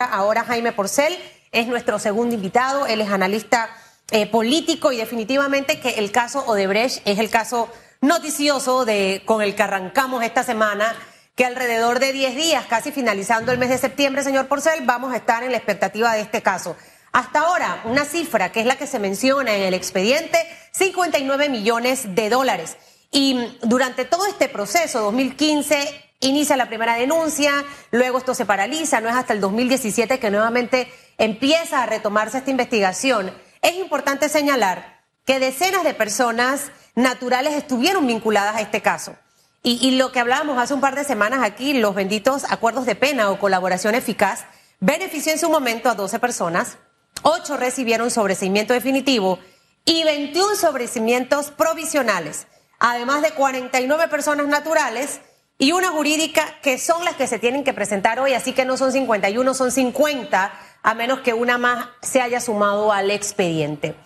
Ahora Jaime Porcel es nuestro segundo invitado, él es analista eh, político y definitivamente que el caso Odebrecht es el caso noticioso de, con el que arrancamos esta semana, que alrededor de 10 días, casi finalizando el mes de septiembre, señor Porcel, vamos a estar en la expectativa de este caso. Hasta ahora, una cifra que es la que se menciona en el expediente, 59 millones de dólares. Y durante todo este proceso, 2015, inicia la primera denuncia, luego esto se paraliza, no es hasta el 2017 que nuevamente empieza a retomarse esta investigación. Es importante señalar que decenas de personas naturales estuvieron vinculadas a este caso. Y, lo que hablábamos hace un par de semanas aquí, los benditos acuerdos de pena o colaboración eficaz, benefició en su momento a 12 personas, 8 recibieron sobreseimiento definitivo y 21 sobreseimientos provisionales, además de 49 personas naturales y una jurídica que son las que se tienen que presentar hoy, así que no son 51, son 50, a menos que una más se haya sumado al expediente.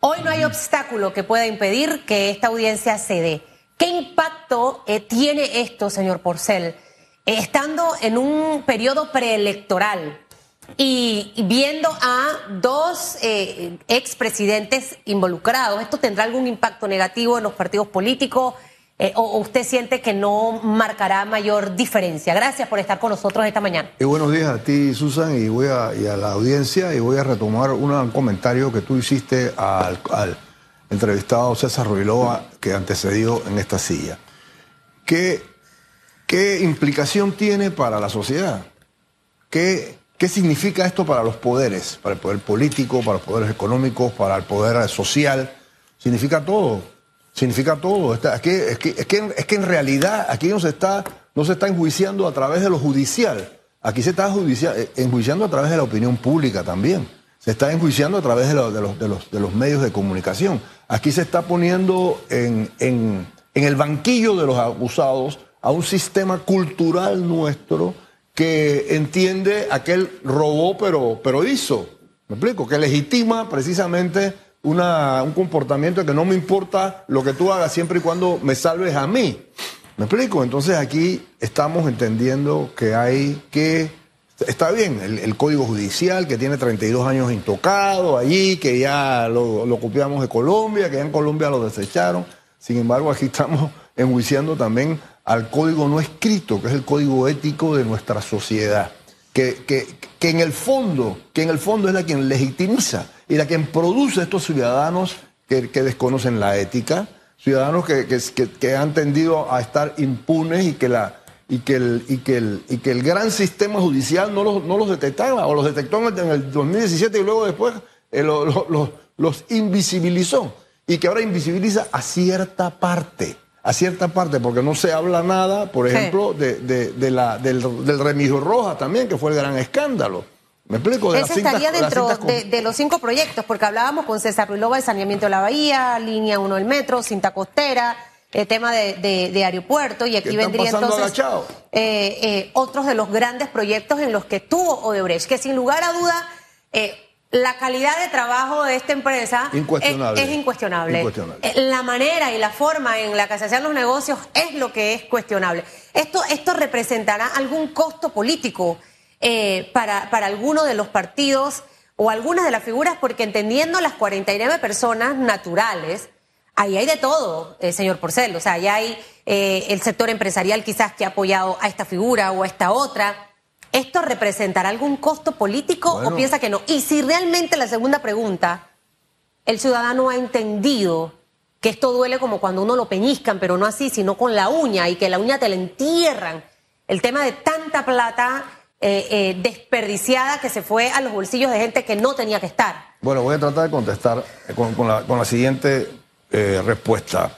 Hoy no hay obstáculo que pueda impedir que esta audiencia se dé. ¿Qué impacto eh, tiene esto, señor Porcel, eh, estando en un periodo preelectoral y viendo a dos eh, expresidentes involucrados? ¿Esto tendrá algún impacto negativo en los partidos políticos? Eh, o, usted siente que no marcará mayor diferencia? Gracias por estar con nosotros esta mañana. Y buenos días a ti, Susan, y, voy a, la audiencia, y voy a retomar un comentario que tú hiciste al, entrevistado César Ruiloa, que antecedió en esta silla. ¿Qué, qué implicación tiene para la sociedad? ¿Qué, ¿Qué significa esto para los poderes? Para el poder político, para los poderes económicos, para el poder social. Significa todo significa todo. es, que, es, que, es, que, en realidad aquí no se, está, no se está enjuiciando a través de lo judicial, aquí se está eh, enjuiciando a través de la opinión pública también. Se está enjuiciando a través de, de, los, de, los, de los, medios de comunicación. Aquí se está poniendo en, en, en el banquillo de los acusados a un sistema cultural nuestro que entiende aquel robó pero, pero hizo. ¿Me explico? Que legitima precisamente una, un comportamiento que no me importa lo que tú hagas siempre y cuando me salves a mí. ¿Me explico? Entonces aquí estamos entendiendo que hay que... Está bien, el, Código Judicial que tiene 32 años intocado allí, que ya lo, lo copiamos de Colombia, que ya en Colombia lo desecharon. Sin embargo, aquí estamos enjuiciando también al código no escrito, que es el código ético de nuestra sociedad, que, que, que en el fondo, que en el fondo es la quien legitimiza y la quien produce estos ciudadanos que, desconocen la ética, ciudadanos que, han tendido a estar impunes y que, la, y que, el, y que, el, y que el gran sistema judicial no los, no los detectaba o los detectó en el, 2017 y luego después eh, los invisibilizó. Y que ahora invisibiliza a cierta parte a cierta parte, porque no se habla nada, por ejemplo, de, de, la, del, del Remigio Roja también, que fue el gran escándalo. ¿Me explico? De Ese estaría dentro de, los cinco proyectos, porque hablábamos con César Ruilova de saneamiento de la bahía, línea 1 del metro, cinta costera, el tema de, aeropuerto, y aquí vendría entonces eh, eh, otros de los grandes proyectos en los que estuvo Odebrecht, que sin lugar a duda eh, la calidad de trabajo de esta empresa Es, incuestionable. incuestionable. La manera y la forma en la que se hacían los negocios es lo que es cuestionable. Esto, esto representará algún costo político eh, para, para alguno de los partidos o algunas de las figuras, porque entendiendo las 49 personas naturales, ahí hay de todo, eh, señor Porcel. O sea, ahí hay eh, el sector empresarial quizás que ha apoyado a esta figura o a esta otra. ¿Esto representará algún costo político o piensa que no? Y si realmente la segunda pregunta, el ciudadano ha entendido que esto duele como cuando uno lo peñiscan, pero no así, sino con la uña y que la uña te la entierran. El tema de tanta plata eh, eh, desperdiciada que se fue a los bolsillos de gente que no tenía que estar. Bueno, voy a tratar de contestar con, la, siguiente eh, respuesta.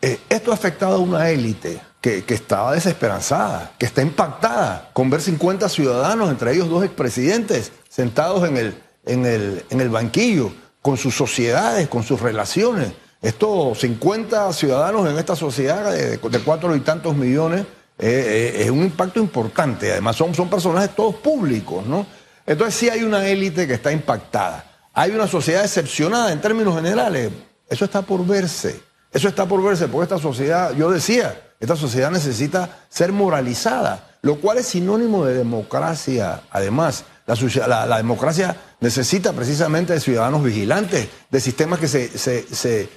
esto ha afectado a una élite que, estaba desesperanzada, que está impactada con ver 50 ciudadanos, entre ellos dos expresidentes, sentados en el, en el, en el banquillo, con sus sociedades, con sus relaciones. Estos 50 ciudadanos en esta sociedad de, cuatro y tantos millones eh, eh, es un impacto importante. Además, son, son personajes todos públicos, ¿no? Entonces, sí hay una élite que está impactada. Hay una sociedad decepcionada en términos generales. Eso está por verse. Eso está por verse, porque esta sociedad, yo decía, esta sociedad necesita ser moralizada. lo cual es sinónimo de democracia. Además, la, democracia necesita precisamente de ciudadanos vigilantes, de sistemas que se,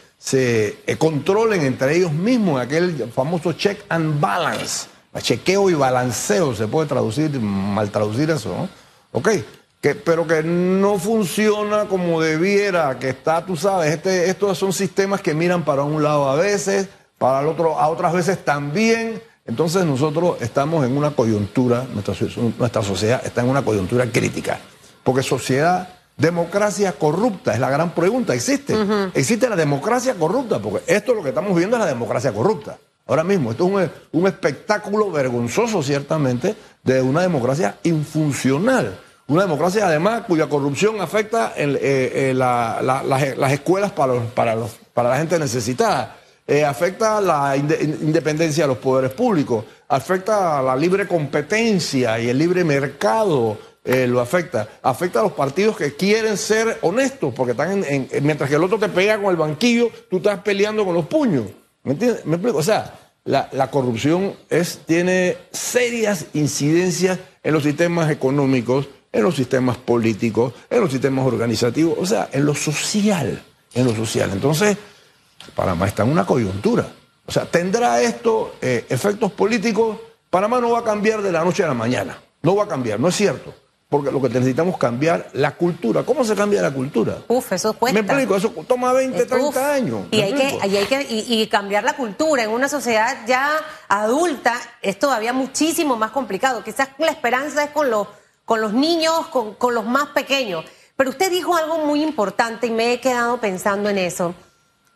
controlen entre ellos mismos, aquel famoso check and balance. Chequeo y balanceo, se puede traducir, mal traducir eso, ¿no? Ok, que, pero que no funciona como debiera, que está, tú sabes, este, estos son sistemas que miran para un lado a veces, para el otro, a otras veces también. Entonces nosotros estamos en una coyuntura, nuestra, nuestra sociedad está en una coyuntura crítica, porque sociedad, democracia corrupta, es la gran pregunta, ¿existe? ¿Existe la democracia corrupta? Porque esto lo que estamos viendo es la democracia corrupta. Ahora mismo, esto es un, espectáculo vergonzoso, ciertamente, de una democracia infuncional. Una democracia, además, cuya corrupción afecta eh, eh, las, escuelas para, para, para la gente necesitada eh, afecta la independencia de los poderes públicos, afecta la libre competencia y el libre mercado. Eh, lo afecta. Afecta a los partidos que quieren ser honestos, porque están en, mientras que el otro te pega con el banquillo, tú estás peleando con los puños. ¿Me entiendes? ¿Me explico? O sea, la, la, corrupción es, tiene serias incidencias en los sistemas económicos, en los sistemas políticos, en los sistemas organizativos, o sea, en lo social, en lo social. Entonces, Panamá está en una coyuntura. O sea, ¿tendrá esto eh, efectos políticos? Panamá no va a cambiar de la noche a la mañana. No va a cambiar, no es cierto. Porque lo que necesitamos es cambiar la cultura. ¿Cómo se cambia la cultura? Uf, eso cuesta. Me explico, eso toma 20, 30 años. Y hay, que, y hay que, y, cambiar la cultura en una sociedad ya adulta es todavía muchísimo más complicado. Quizás la esperanza es con los, con los niños, con, con los más pequeños. Pero usted dijo algo muy importante y me he quedado pensando en eso.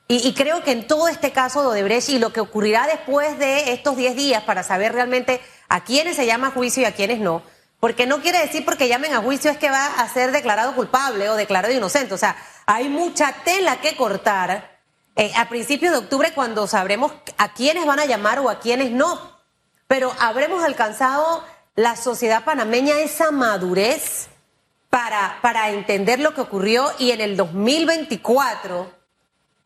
Y, creo que en todo este caso de Odebrecht y lo que ocurrirá después de estos 10 días para saber realmente a quiénes se llama juicio y a quiénes no, porque no quiere decir porque llamen a juicio es que va a ser declarado culpable o declarado inocente. O sea, hay mucha tela que cortar eh, a principios de octubre cuando sabremos a quiénes van a llamar o a quiénes no. Pero habremos alcanzado la sociedad panameña esa madurez para, para entender lo que ocurrió y en el 2024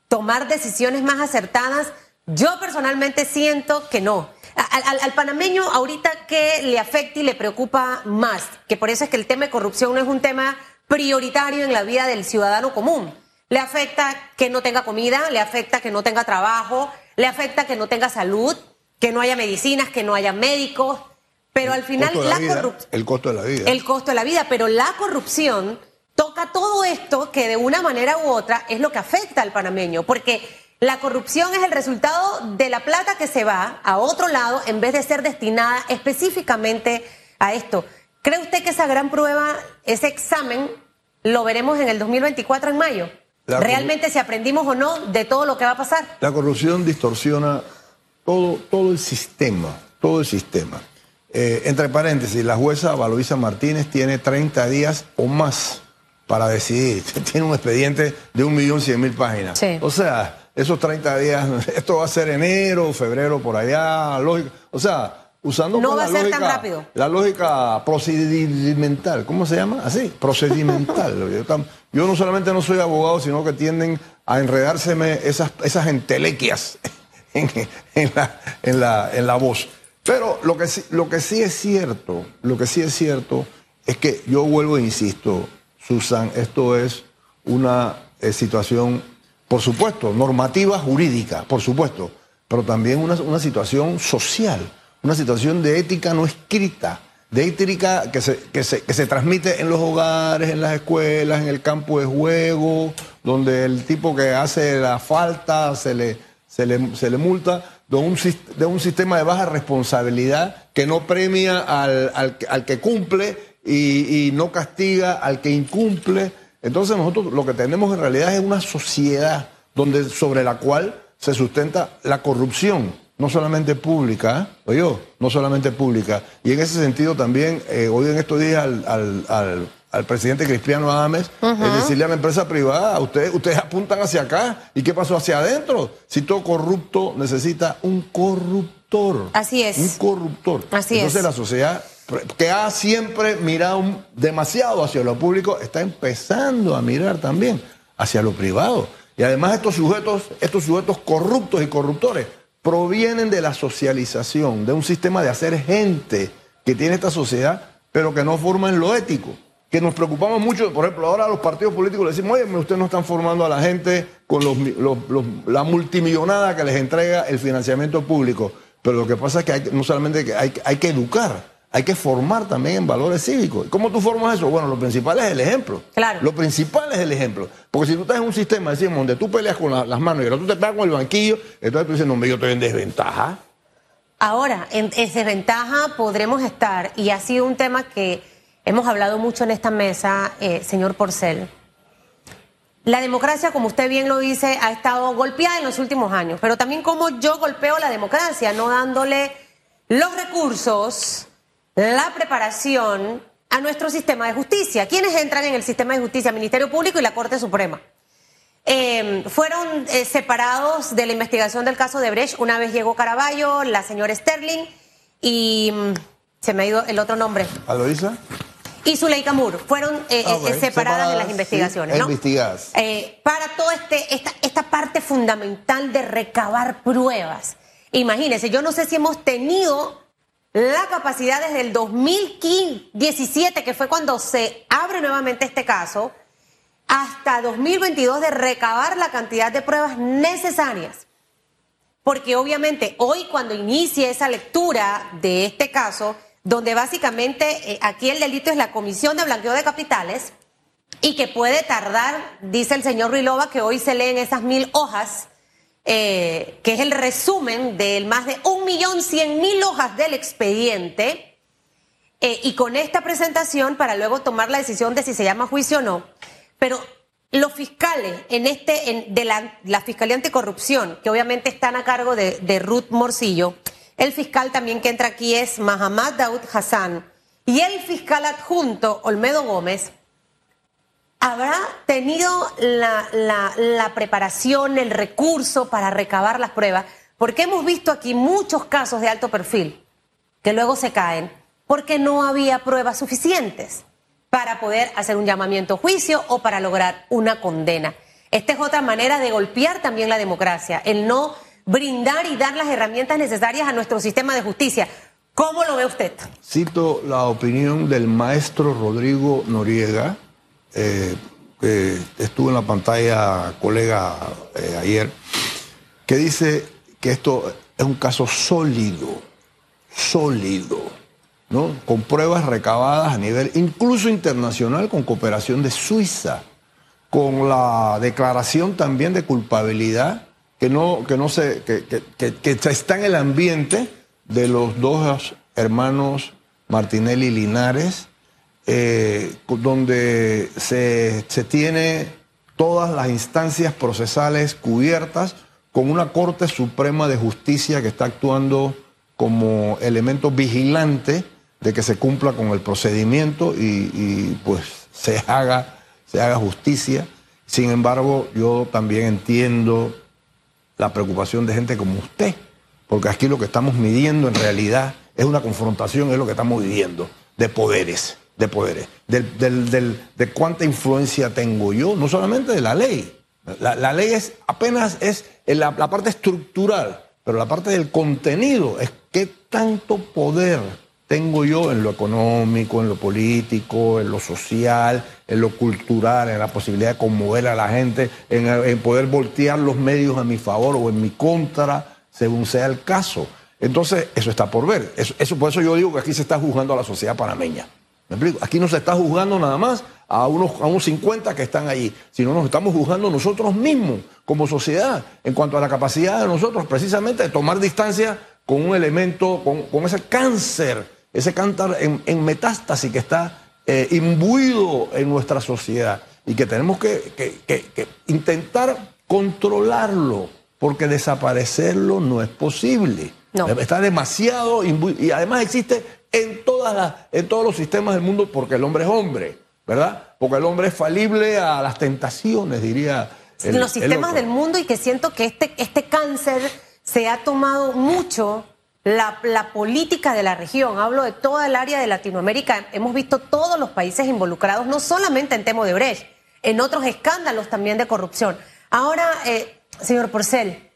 tomar decisiones más acertadas? Yo personalmente siento que no. Al, panameño ahorita que le afecta y le preocupa más, que por eso es que el tema de corrupción no es un tema prioritario en la vida del ciudadano común. Le afecta que no tenga comida, le afecta que no tenga trabajo, le afecta que no tenga salud, que no haya medicinas, que no haya médicos, pero al final la, corrupción... El costo de la vida. El costo de la vida, pero la corrupción toca todo esto que de una manera u otra es lo que afecta al panameño, porque la corrupción es el resultado de la plata que se va a otro lado en vez de ser destinada específicamente a esto. ¿Cree usted que esa gran prueba, ese examen, lo veremos en el 2024 en mayo? ¿Realmente si aprendimos o no de todo lo que va a pasar? La corrupción distorsiona todo, todo el sistema, todo el sistema. Eh, entre paréntesis, la jueza Valoisa Martínez tiene 30 días o más para decidir. Tiene un expediente de un millón cien mil páginas. O sea, esos 30 días, esto va a ser enero, febrero, por allá, lógica. O sea, usando no va la, a ser lógica, tan rápido. la lógica procedimental, ¿cómo se llama? Así, procedimental. yo, no solamente no soy abogado, sino que tienden a enredárseme esas, esas entelequias en, la, en, la, en la voz. Pero lo que, lo que sí es cierto, lo que sí es cierto es que yo vuelvo e insisto, Susan, esto es una eh, situación, por supuesto, normativa jurídica, por supuesto, pero también una, situación social, una situación de ética no escrita, de ética que se, que, se, que se transmite en los hogares, en las escuelas, en el campo de juego, donde el tipo que hace la falta se le, se le, se le multa, de un, de un sistema de baja responsabilidad que no premia al, al, al que cumple y, no castiga al que incumple. Entonces nosotros lo que tenemos en realidad es una sociedad donde, sobre la cual se sustenta la corrupción, no solamente pública, ¿eh? no solamente pública. Y en ese sentido también, eh, hoy en estos días al, al, al, presidente Cristiano Adames, es decirle a la empresa privada, ustedes, ustedes apuntan hacia acá, ¿y qué pasó hacia adentro? Si todo corrupto necesita un corruptor. Así es. Un corruptor. Así Entonces la sociedad que ha siempre mirado demasiado hacia lo público, está empezando a mirar también hacia lo privado. Y además estos sujetos, estos sujetos corruptos y corruptores provienen de la socialización, de un sistema de hacer gente que tiene esta sociedad, pero que no forman lo ético. Que nos preocupamos mucho, por ejemplo, ahora a los partidos políticos le decimos, oye, ustedes no están formando a la gente con la multimillonada que les entrega el financiamiento público. Pero lo que pasa es que hay, no solamente hay, hay que educar, hay que formar también en valores cívicos. ¿Cómo tú formas eso? Bueno, lo principal es el ejemplo. Claro. Lo principal es el ejemplo. Porque si tú estás en un sistema, decimos, donde tú peleas con las manos y ahora tú te pegas con el banquillo, entonces tú dices, no, yo estoy en desventaja. Ahora, en, desventaja podremos estar, y ha sido un tema que hemos hablado mucho en esta mesa, eh, señor Porcel. La democracia, como usted bien lo dice, ha estado golpeada en los últimos años, pero también como yo golpeo la democracia, no dándole los recursos la preparación a nuestro sistema de justicia. ¿Quiénes entran en el sistema de justicia? Ministerio Público y la Corte Suprema. Em, fueron eh, separados de la investigación del caso de Brecht. Una vez llegó Caraballo, la señora Sterling y mm, se me ha ido el otro nombre. ¿Aloisa? Y Zuleika Moore. Fueron eh, ah, eh, separadas, de las investigaciones. ¿no? Investigadas. para toda este, esta, esta parte fundamental de recabar pruebas. Imagínense, yo no sé si hemos tenido la capacidad desde el 2017, que fue cuando se abre nuevamente este caso, hasta 2022 de recabar la cantidad de pruebas necesarias. Porque obviamente hoy cuando inicie esa lectura de este caso, donde básicamente eh, aquí el delito es la comisión de blanqueo de capitales y que puede tardar, dice el señor Rilova, que hoy se leen esas mil hojas eh, que es el resumen del más de un millón cien mil hojas del expediente, eh, y con esta presentación para luego tomar la decisión de si se llama juicio o no. Pero los fiscales en este, de la, Fiscalía Anticorrupción, que obviamente están a cargo de, de Ruth Morcillo, el fiscal también que entra aquí es Mahamad Daud Hassan, y el fiscal adjunto Olmedo Gómez, ¿Habrá tenido la, preparación, el recurso para recabar las pruebas? Porque hemos visto aquí muchos casos de alto perfil que luego se caen porque no había pruebas suficientes para poder hacer un llamamiento a juicio o para lograr una condena. Esta es otra manera de golpear también la democracia, el no brindar y dar las herramientas necesarias a nuestro sistema de justicia. ¿Cómo lo ve usted? Cito la opinión del maestro Rodrigo Noriega, eh, que estuvo en la pantalla, colega, eh, ayer, que dice que esto es un caso sólido, sólido, ¿no? Con pruebas recabadas a nivel incluso internacional, con cooperación de Suiza, con la declaración también de culpabilidad que no, que no se, que, que está en el ambiente de los dos hermanos Martinelli Linares, eh, donde se, se tiene todas las instancias procesales cubiertas con una Corte Suprema de Justicia que está actuando como elemento vigilante de que se cumpla con el procedimiento y, pues se haga, se haga justicia. Sin embargo, yo también entiendo la preocupación de gente como usted, porque aquí lo que estamos midiendo en realidad es una confrontación, es lo que estamos viviendo, de poderes de poderes, de cuánta influencia tengo yo, no solamente de la ley. La, ley es apenas es la, la, parte estructural, pero la parte del contenido es qué tanto poder tengo yo en lo económico, en lo político, en lo social, en lo cultural, en la posibilidad de conmover a la gente, en, poder voltear los medios a mi favor o en mi contra, según sea el caso. Entonces, eso está por ver. Eso, eso, por eso yo digo que aquí se está juzgando a la sociedad panameña. Aquí no se está juzgando nada más a unos, a unos 50 que están allí, sino nos estamos juzgando nosotros mismos como sociedad en cuanto a la capacidad de nosotros precisamente de tomar distancia con un elemento, con, ese cáncer, ese cáncer en, metástasis que está eh, imbuido en nuestra sociedad y que tenemos que, que intentar controlarlo, porque desaparecerlo no es posible. Está demasiado y además existe en, todas las, en todos los sistemas del mundo porque el hombre es hombre, ¿verdad? Porque el hombre es falible a las tentaciones, diría. en los sistemas del mundo y que siento que este, este cáncer se ha tomado mucho la, la, política de la región. Hablo de toda el área de Latinoamérica. Hemos visto todos los países involucrados, no solamente en tema de Brecht, en otros escándalos también de corrupción. Ahora, eh, señor Porcel,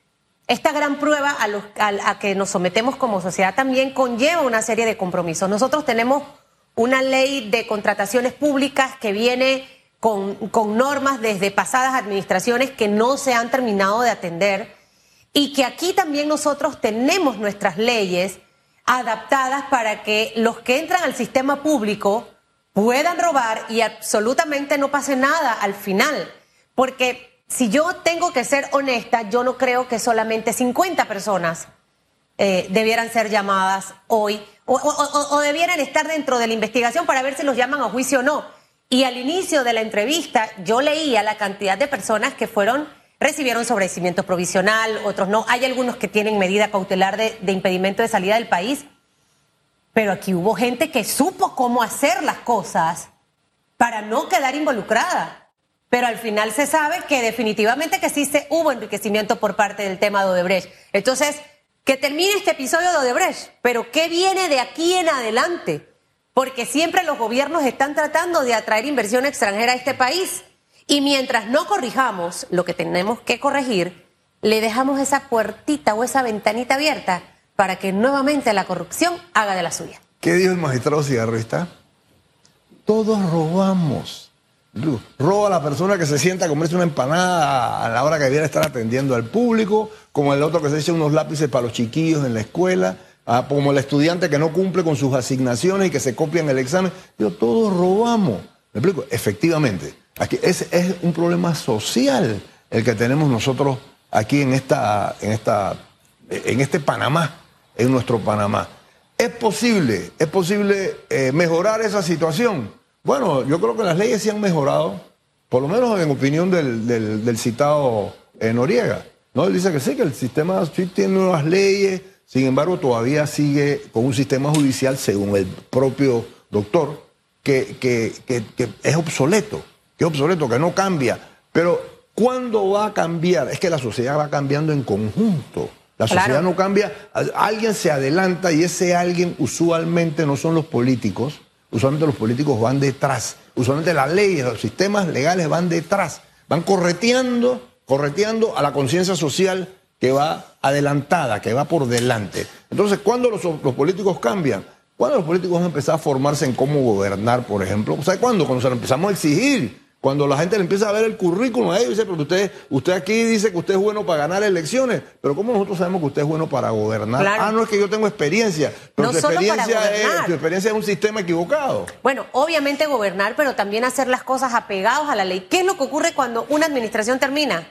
esta gran prueba a, los, a, que nos sometemos como sociedad también conlleva una serie de compromisos. Nosotros tenemos una ley de contrataciones públicas que viene con, con, normas desde pasadas administraciones que no se han terminado de atender y que aquí también nosotros tenemos nuestras leyes adaptadas para que los que entran al sistema público puedan robar y absolutamente no pase nada al final. Porque si yo tengo que ser honesta, yo no creo que solamente 50 personas eh, debieran ser llamadas hoy o, debieran estar dentro de la investigación para ver si los llaman a juicio o no. Y al inicio de la entrevista yo leía la cantidad de personas que fueron, recibieron sobrecimiento provisional, otros no. Hay algunos que tienen medida cautelar de impedimento de salida del país. Pero aquí hubo gente que supo cómo hacer las cosas para no quedar involucrada pero al final se sabe que definitivamente que sí se hubo enriquecimiento por parte del tema de Odebrecht. Entonces, que termine este episodio de Odebrecht, pero ¿qué viene de aquí en adelante? Porque siempre los gobiernos están tratando de atraer inversión extranjera a este país y mientras no corrijamos lo que tenemos que corregir, le dejamos esa puertita o esa ventanita abierta para que nuevamente la corrupción haga de la suya. ¿Qué dijo el magistrado Cigarrista? Todos robamos. Roba a la persona que se sienta a comerse una empanada a la hora que debiera estar atendiendo al público, como el otro que se echa unos lápices para los chiquillos en la escuela, ah, como el estudiante que no cumple con sus asignaciones y que se copia en el examen. Yo, todos robamos. ¿Me explico? Efectivamente, es, es un problema social el que tenemos nosotros aquí en, esta, en, esta, en este Panamá, en nuestro Panamá. ¿Es posible, es posible eh, mejorar esa situación? Bueno, yo creo que las leyes se han mejorado, por lo menos en opinión del, citado eh, Noriega. ¿no? Él dice que sí, que el sistema sí tiene unas leyes, sin embargo todavía sigue con un sistema judicial, según el propio doctor, que, que, es obsoleto, que es obsoleto, que no cambia. Pero ¿cuándo va a cambiar? Es que la sociedad va cambiando en conjunto. La sociedad no cambia, alguien se adelanta y ese alguien usualmente no son los políticos, usualmente los políticos van detrás, usualmente las leyes, los sistemas legales van detrás, van correteando, correteando a la conciencia social que va adelantada, que va por delante. Entonces, ¿cuándo los, los políticos cambian? ¿Cuándo los políticos van a empezar a formarse en cómo gobernar, por ejemplo? ¿Sabe cuándo? Cuando se empezamos a exigir cuando la gente le empieza a ver el currículum a ellos, dice, pero usted, usted aquí dice que usted es bueno para ganar elecciones, pero ¿cómo nosotros sabemos que usted es bueno para gobernar? Ah, no es que yo tengo experiencia, pero no experiencia, es, tu experiencia es un sistema equivocado. Bueno, obviamente gobernar, pero también hacer las cosas apegados a la ley. ¿Qué es lo que ocurre cuando una administración termina?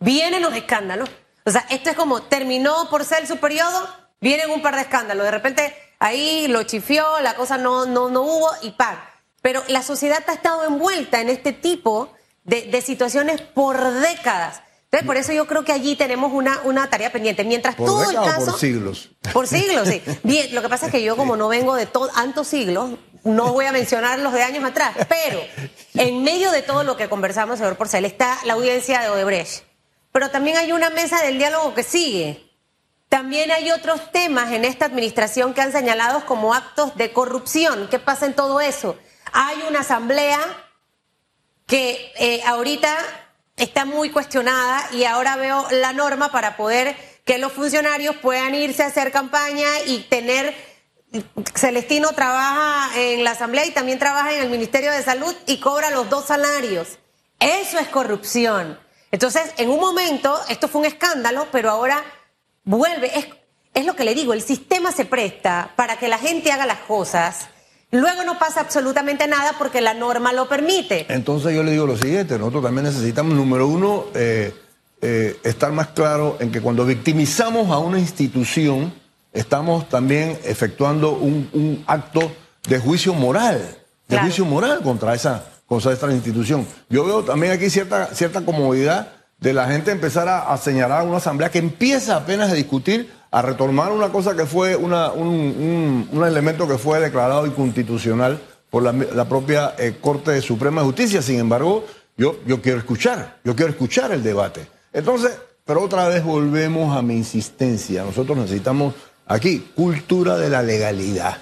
Vienen los escándalos. O sea, esto es como, terminó por ser su periodo, vienen un par de escándalos. De repente ahí lo chifió, la cosa no, no, no hubo y ¡pam! Pero la sociedad ha estado envuelta en este tipo de, situaciones por décadas. Entonces, por eso yo creo que allí tenemos una, una tarea pendiente. Mientras todo el caso. por siglos. Por siglos, sí. Bien, lo que pasa es que yo, como no vengo de tantos siglos, no voy a mencionar los de años atrás, pero en medio de todo lo que conversamos, señor Porcel, está la audiencia de Odebrecht. Pero también hay una mesa del diálogo que sigue. También hay otros temas en esta administración que han señalado como actos de corrupción. ¿Qué pasa en todo eso? Hay una asamblea que eh, ahorita está muy cuestionada y ahora veo la norma para poder que los funcionarios puedan irse a hacer campaña y tener... Celestino trabaja en la asamblea y también trabaja en el Ministerio de Salud y cobra los dos salarios. Eso es corrupción. Entonces, en un momento, esto fue un escándalo, pero ahora vuelve. Es, es lo que le digo, el sistema se presta para que la gente haga las cosas Luego no pasa absolutamente nada porque la norma lo permite. Entonces yo le digo lo siguiente, nosotros también necesitamos, número uno, eh, eh, estar más claro en que cuando victimizamos a una institución, estamos también efectuando un, acto de juicio moral, de juicio moral contra esa, contra esta institución. Yo veo también aquí cierta, cierta comodidad de la gente empezar a, señalar a una asamblea que empieza apenas a discutir a retomar una cosa que fue una, un, un, elemento que fue declarado inconstitucional por la, propia eh, Corte Suprema de Justicia. Sin embargo, yo, yo quiero escuchar, yo quiero escuchar el debate. Entonces, pero otra vez volvemos a mi insistencia. Nosotros necesitamos aquí cultura de la legalidad.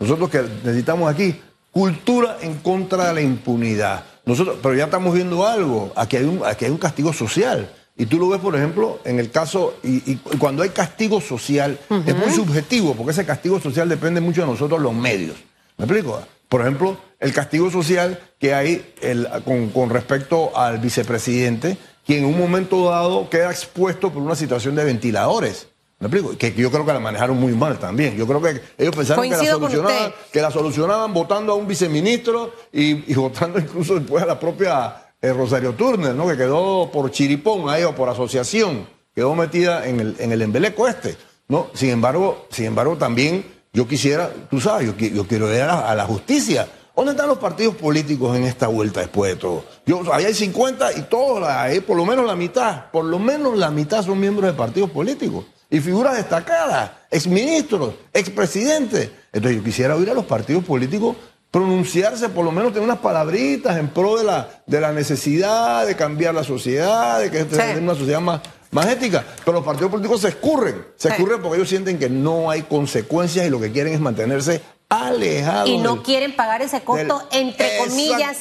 Nosotros que necesitamos aquí cultura en contra de la impunidad. Nosotros, pero ya estamos viendo algo. Aquí hay un, aquí hay un castigo social. Y tú lo ves, por ejemplo, en el caso, y, y cuando hay castigo social, es muy subjetivo, porque ese castigo social depende mucho de nosotros los medios. ¿Me explico? Por ejemplo, el castigo social que hay el- con, con respecto al vicepresidente, quien en un momento dado queda expuesto por una situación de ventiladores. ¿Me explico? Que yo creo que la manejaron muy mal también. Yo creo que ellos pensaron que la, solucionaban, que la solucionaban votando a un viceministro y, y votando incluso después a la propia eh, Rosario Turner, ¿no? Que quedó por chiripón ahí o por asociación, quedó metida en el, en el embeleco este, ¿no? Sin embargo, sin embargo, también yo quisiera, tú sabes, yo, qui- yo quiero ver a la, justicia. ¿Dónde están los partidos políticos en esta vuelta después de todo? Yo, ahí hay 50 y todos, ahí por lo menos la mitad, por lo menos la mitad son miembros de partidos políticos y figuras destacadas, exministros, expresidentes. Entonces yo quisiera oír a los partidos políticos pronunciarse, por lo menos tener unas palabritas en pro de la, de la necesidad de cambiar la sociedad, de que tener una sociedad más, más ética. Pero los partidos políticos se escurren, se Sí. escurren porque ellos sienten que no hay consecuencias y lo que quieren es mantenerse alejados. y no del- quieren pagar ese costo, del- entre comillas,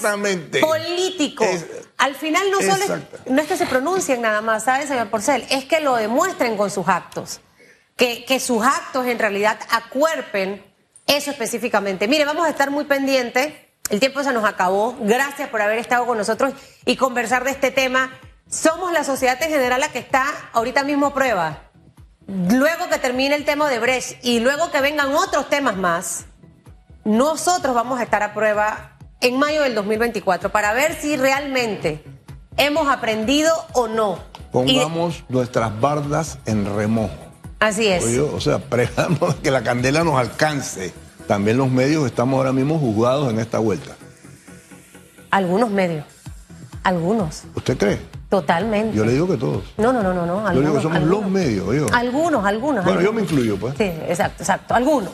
político. Es- Al final no solo es, no es que se pronuncien nada más, ¿sabes, señor Porcel? Es que lo demuestren con sus actos. Que, que sus actos en realidad acuerpen eso específicamente. Mire, vamos a estar muy pendientes. El tiempo se nos acabó. Gracias por haber estado con nosotros y conversar de este tema. Somos la sociedad en general la que está ahorita mismo a prueba. Luego que termine el tema de Brecht y luego que vengan otros temas más, nosotros vamos a estar a prueba en mayo del 2024 para ver si realmente hemos aprendido o no. Y- Pongamos nuestras bardas en remojo. así es. Oye, o sea, pregamos que la candela nos alcance. También los medios estamos ahora mismo juzgados en esta vuelta. Algunos medios. Algunos. ¿Usted cree? Totalmente. Yo le digo que todos. No, no, no, no, no. Yo digo que algunos, somos algunos. los medios, oye. Algunos, algunos. Bueno, yo me algunos. incluyo, pues. Sí, exacto, exacto. Algunos.